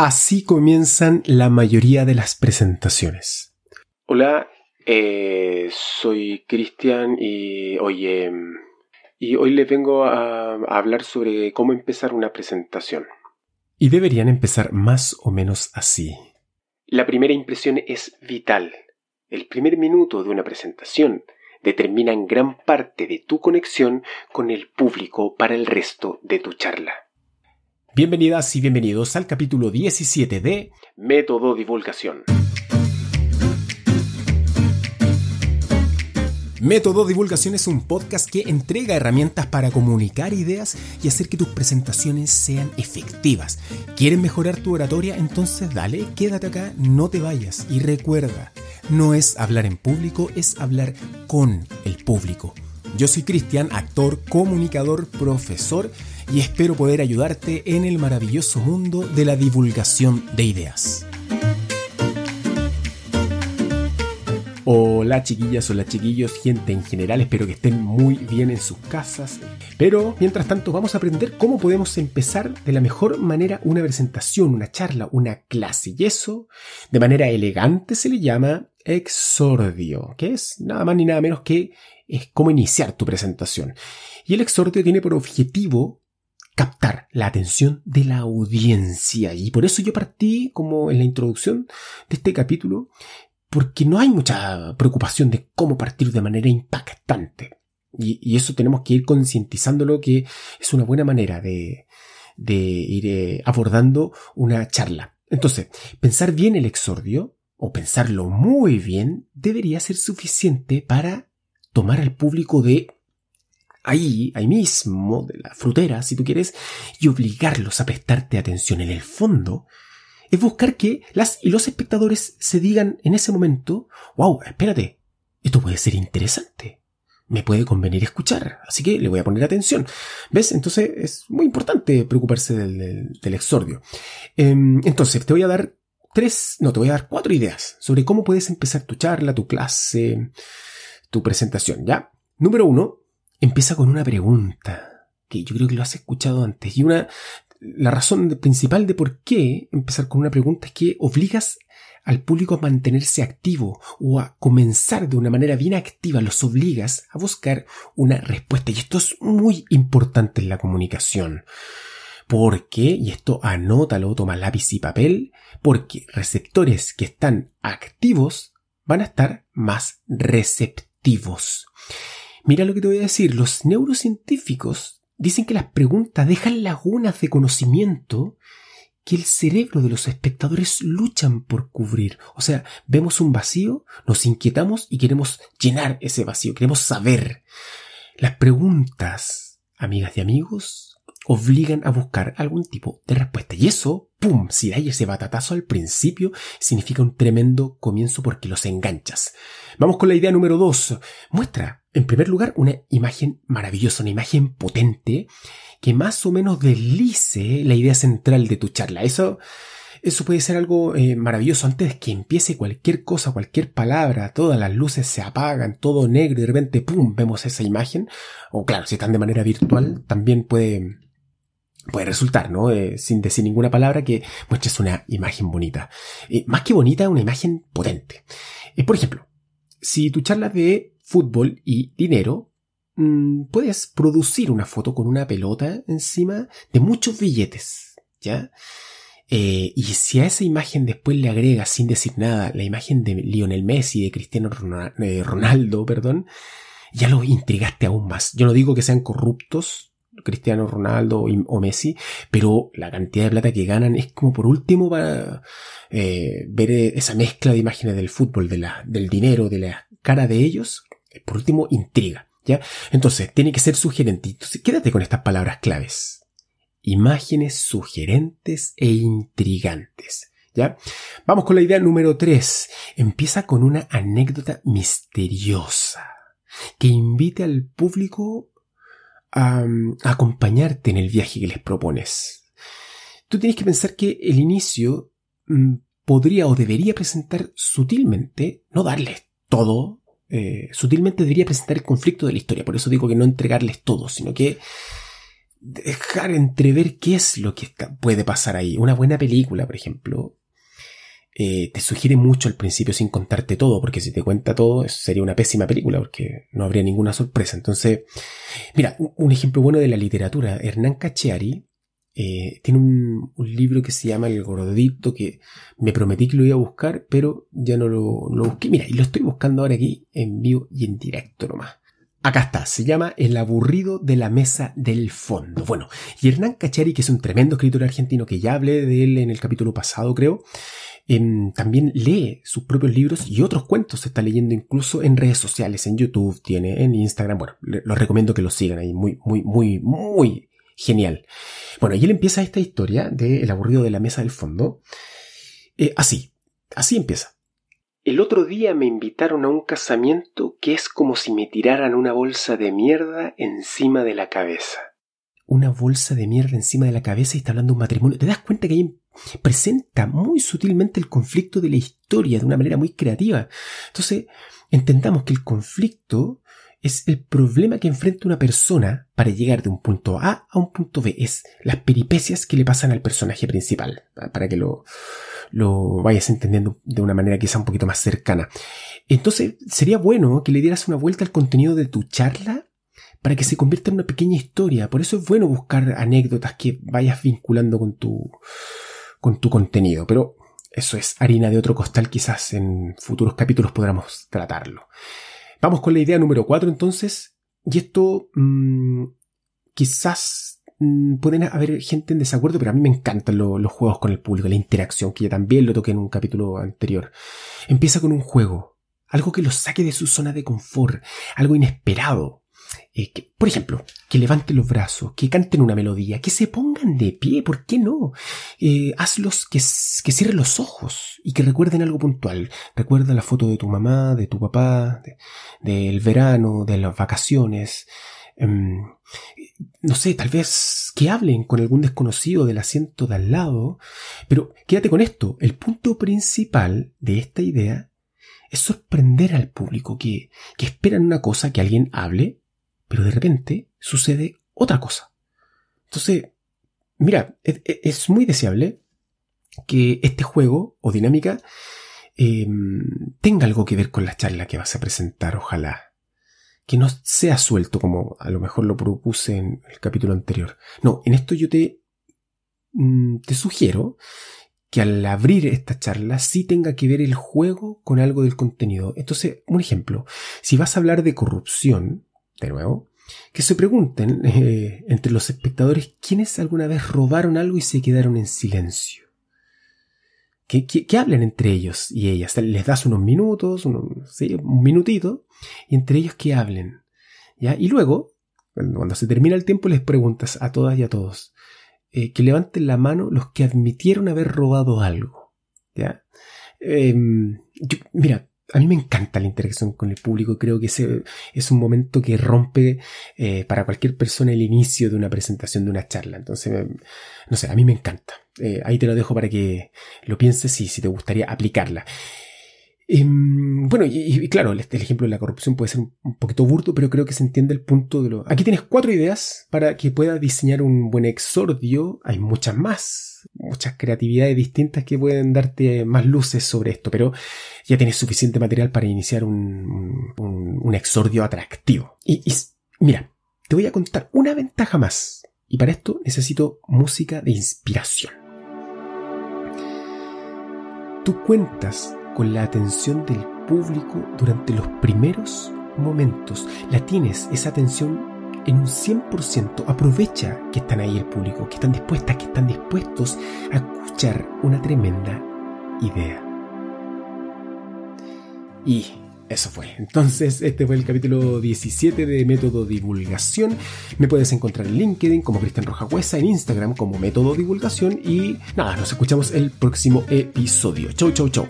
Así comienzan la mayoría de las presentaciones. Hola, eh, soy Cristian y oye, y hoy les vengo a, a hablar sobre cómo empezar una presentación. Y deberían empezar más o menos así. La primera impresión es vital. El primer minuto de una presentación determina en gran parte de tu conexión con el público para el resto de tu charla. Bienvenidas y bienvenidos al capítulo 17 de Método Divulgación. Método Divulgación es un podcast que entrega herramientas para comunicar ideas y hacer que tus presentaciones sean efectivas. ¿Quieres mejorar tu oratoria? Entonces dale, quédate acá, no te vayas. Y recuerda, no es hablar en público, es hablar con el público. Yo soy Cristian, actor, comunicador, profesor y espero poder ayudarte en el maravilloso mundo de la divulgación de ideas. Hola chiquillas, hola chiquillos, gente en general, espero que estén muy bien en sus casas. Pero mientras tanto vamos a aprender cómo podemos empezar de la mejor manera una presentación, una charla, una clase. Y eso, de manera elegante, se le llama exordio, que es nada más ni nada menos que es cómo iniciar tu presentación. Y el exordio tiene por objetivo captar la atención de la audiencia. Y por eso yo partí, como en la introducción de este capítulo, porque no hay mucha preocupación de cómo partir de manera impactante. Y, eso tenemos que ir concientizándolo que es una buena manera de, de ir eh, abordando una charla. Entonces, pensar bien el exordio, o pensarlo muy bien, debería ser suficiente para tomar al público de ahí, ahí mismo, de la frutera, si tú quieres, y obligarlos a prestarte atención en el fondo, es buscar que las y los espectadores se digan en ese momento, wow, espérate, esto puede ser interesante, me puede convenir escuchar, así que le voy a poner atención. ¿Ves? Entonces es muy importante preocuparse del, exordio. Em, entonces, te voy a dar tres, no, te voy a dar cuatro ideas sobre cómo puedes empezar tu charla, tu clase, tu presentación, ¿ya? Número uno, empieza con una pregunta, que yo creo que lo has escuchado antes. Y una, la razón principal de por qué empezar con una pregunta es que obligas al público a mantenerse activo o a comenzar de una manera bien activa, los obligas a buscar una respuesta. Y esto es muy importante en la comunicación. ¿Por qué? Y esto anótalo, toma lápiz y papel, porque receptores que están activos van a estar más receptivos. Mira lo que te voy a decir, los neurocientíficos dicen que las preguntas dejan lagunas de conocimiento que el cerebro de los espectadores luchan por cubrir. O sea, vemos un vacío, nos inquietamos y queremos llenar ese vacío, queremos saber. Las preguntas, amigas y amigos, obligan a buscar algún tipo de respuesta. Y eso, ¡pum! Si hay ese batatazo al principio, significa un tremendo comienzo porque los enganchas. Vamos con la idea número dos. Muestra, en primer lugar, una imagen maravillosa, una imagen potente que más o menos deslice la idea central de tu charla. Eso, eso puede ser algo eh, maravilloso antes que empiece cualquier cosa, cualquier palabra, todas las luces se apagan, todo negro y de repente, ¡pum!, vemos esa imagen. O claro, si están de manera virtual, también puede puede resultar, ¿no? Eh, sin decir ninguna palabra que muestres una imagen bonita. Eh, más que bonita, una imagen potente. Por ejemplo, si tu charla de fútbol y dinero, mm, puedes producir una foto con una pelota encima de muchos billetes, ¿ya? y si a esa imagen después le agregas sin decir nada la imagen de Lionel Messi, de Cristiano Ronaldo, perdón, ya lo intrigaste aún más. Yo no digo que sean corruptos, Cristiano Ronaldo o Messi, pero la cantidad de plata que ganan es como por último para eh, ver esa mezcla de imágenes del fútbol, de la, del dinero, de la cara de ellos, por último intriga, ¿ya? Entonces, tiene que ser sugerente. Entonces, quédate con estas palabras claves. Imágenes sugerentes e intrigantes. ¿Ya? Vamos con la idea número 3. Empieza con una anécdota misteriosa que invite al público a, acompañarte en el viaje que les propones. Tú tienes que pensar que el inicio mm, podría o debería presentar sutilmente, no darles todo, eh, sutilmente debería presentar el conflicto de la historia. Por eso digo que no entregarles todo, sino que dejar entrever qué es lo que puede pasar ahí. Una buena película, por ejemplo, eh, te sugiere mucho al principio sin contarte todo, porque si te cuenta todo sería una pésima película, porque no habría ninguna sorpresa. Entonces, mira, un, ejemplo bueno de la literatura, Hernán Cacheari eh, tiene un, libro que se llama El Gordito, que me prometí que lo iba a buscar, pero ya no lo, lo busqué. Mira, y lo estoy buscando ahora aquí en vivo y en directo nomás. Acá está, se llama El aburrido de la mesa del fondo. Bueno, y Hernán Cachari, que es un tremendo escritor argentino que ya hablé de él en el capítulo pasado, creo, em, también lee sus propios libros y otros cuentos se está leyendo incluso en redes sociales, en YouTube, tiene en Instagram. Bueno, los recomiendo que lo sigan ahí, muy, muy, muy, muy genial. Bueno, y él empieza esta historia de El aburrido de la mesa del fondo. Eh, así, así empieza. El otro día me invitaron a un casamiento que es como si me tiraran una bolsa de mierda encima de la cabeza. Una bolsa de mierda encima de la cabeza y está hablando de un matrimonio. ¿Te das cuenta que ahí presenta muy sutilmente el conflicto de la historia de una manera muy creativa? Entonces, entendamos que el conflicto es el problema que enfrenta una persona para llegar de un punto A a un punto B. Es las peripecias que le pasan al personaje principal. Para que lo, lo vayas entendiendo de una manera quizá un poquito más cercana. Entonces, sería bueno que le dieras una vuelta al contenido de tu charla para que se convierta en una pequeña historia. Por eso es bueno buscar anécdotas que vayas vinculando con tu, con tu contenido. Pero eso es harina de otro costal, quizás en futuros capítulos podamos tratarlo. Vamos con la idea número 4 entonces. Y esto mmm, quizás mmm, pueden haber gente en desacuerdo, pero a mí me encantan lo, los juegos con el público, la interacción, que ya también lo toqué en un capítulo anterior. Empieza con un juego, algo que los saque de su zona de confort, algo inesperado, por ejemplo, que levanten los brazos, que canten una melodía, que se pongan de pie, ¿por qué no? Eh, hazlos que, que cierren los ojos y que recuerden algo puntual. Recuerda la foto de tu mamá, de tu papá, del verano, de las vacaciones. Em, no sé, tal vez que hablen con algún desconocido del asiento de al lado, pero quédate con esto. El punto principal de esta idea es sorprender al público que, que esperan una cosa que alguien hable pero de repente sucede otra cosa. Entonces, mira, es, muy deseable que este juego o dinámica em, tenga algo que ver con la charla que vas a presentar, ojalá. Que no sea suelto como a lo mejor lo propuse en el capítulo anterior. No, en esto yo te, mm, te sugiero que al abrir esta charla sí tenga que ver el juego con algo del contenido. Entonces, un ejemplo, si vas a hablar de corrupción, de nuevo, que se pregunten eh, entre los espectadores quiénes alguna vez robaron algo y se quedaron en silencio. Que, hablen entre ellos y ellas. Les das unos minutos, un minutito, y entre ellos que hablen. ¿ya? Y luego, cuando se termina el tiempo, les preguntas a todas y a todos eh, que levanten la mano los que admitieron haber robado algo. ¿ya? Em, mira, a mí me encanta la interacción con el público, creo que ese es un momento que rompe eh, para cualquier persona el inicio de una presentación, de una charla. Entonces, no sé, a mí me encanta. Eh, ahí te lo dejo para que lo pienses y si te gustaría aplicarla. Em, bueno, y, claro, el, ejemplo de la corrupción puede ser un, poquito burdo, pero creo que se entiende el punto de lo... Aquí tienes cuatro ideas para que puedas diseñar un buen exordio. Hay muchas más, muchas creatividades distintas que pueden darte más luces sobre esto, pero ya tienes suficiente material para iniciar un, un, exordio atractivo. y mira, te voy a contar una ventaja más. Y para esto necesito música de inspiración. Tú cuentas con la atención del público durante los primeros momentos. La tienes, esa atención en un 100%. Aprovecha que están ahí el público, que están dispuestas, que están dispuestos a escuchar una tremenda idea. Y eso fue. Entonces, este fue el capítulo 17 de Método Divulgación. Me puedes encontrar en LinkedIn como Cristian Rojahuesa, en Instagram como Método Divulgación y nada, nos escuchamos el próximo episodio. Chau, chau, chau.